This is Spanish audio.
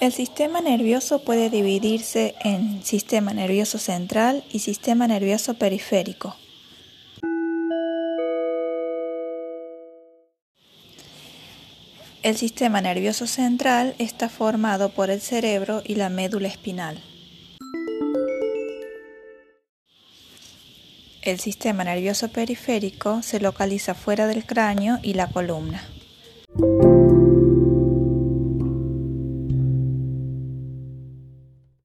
El sistema nervioso puede dividirse en sistema nervioso central y sistema nervioso periférico. El sistema nervioso central está formado por el cerebro y la médula espinal. El sistema nervioso periférico se localiza fuera del cráneo y la columna.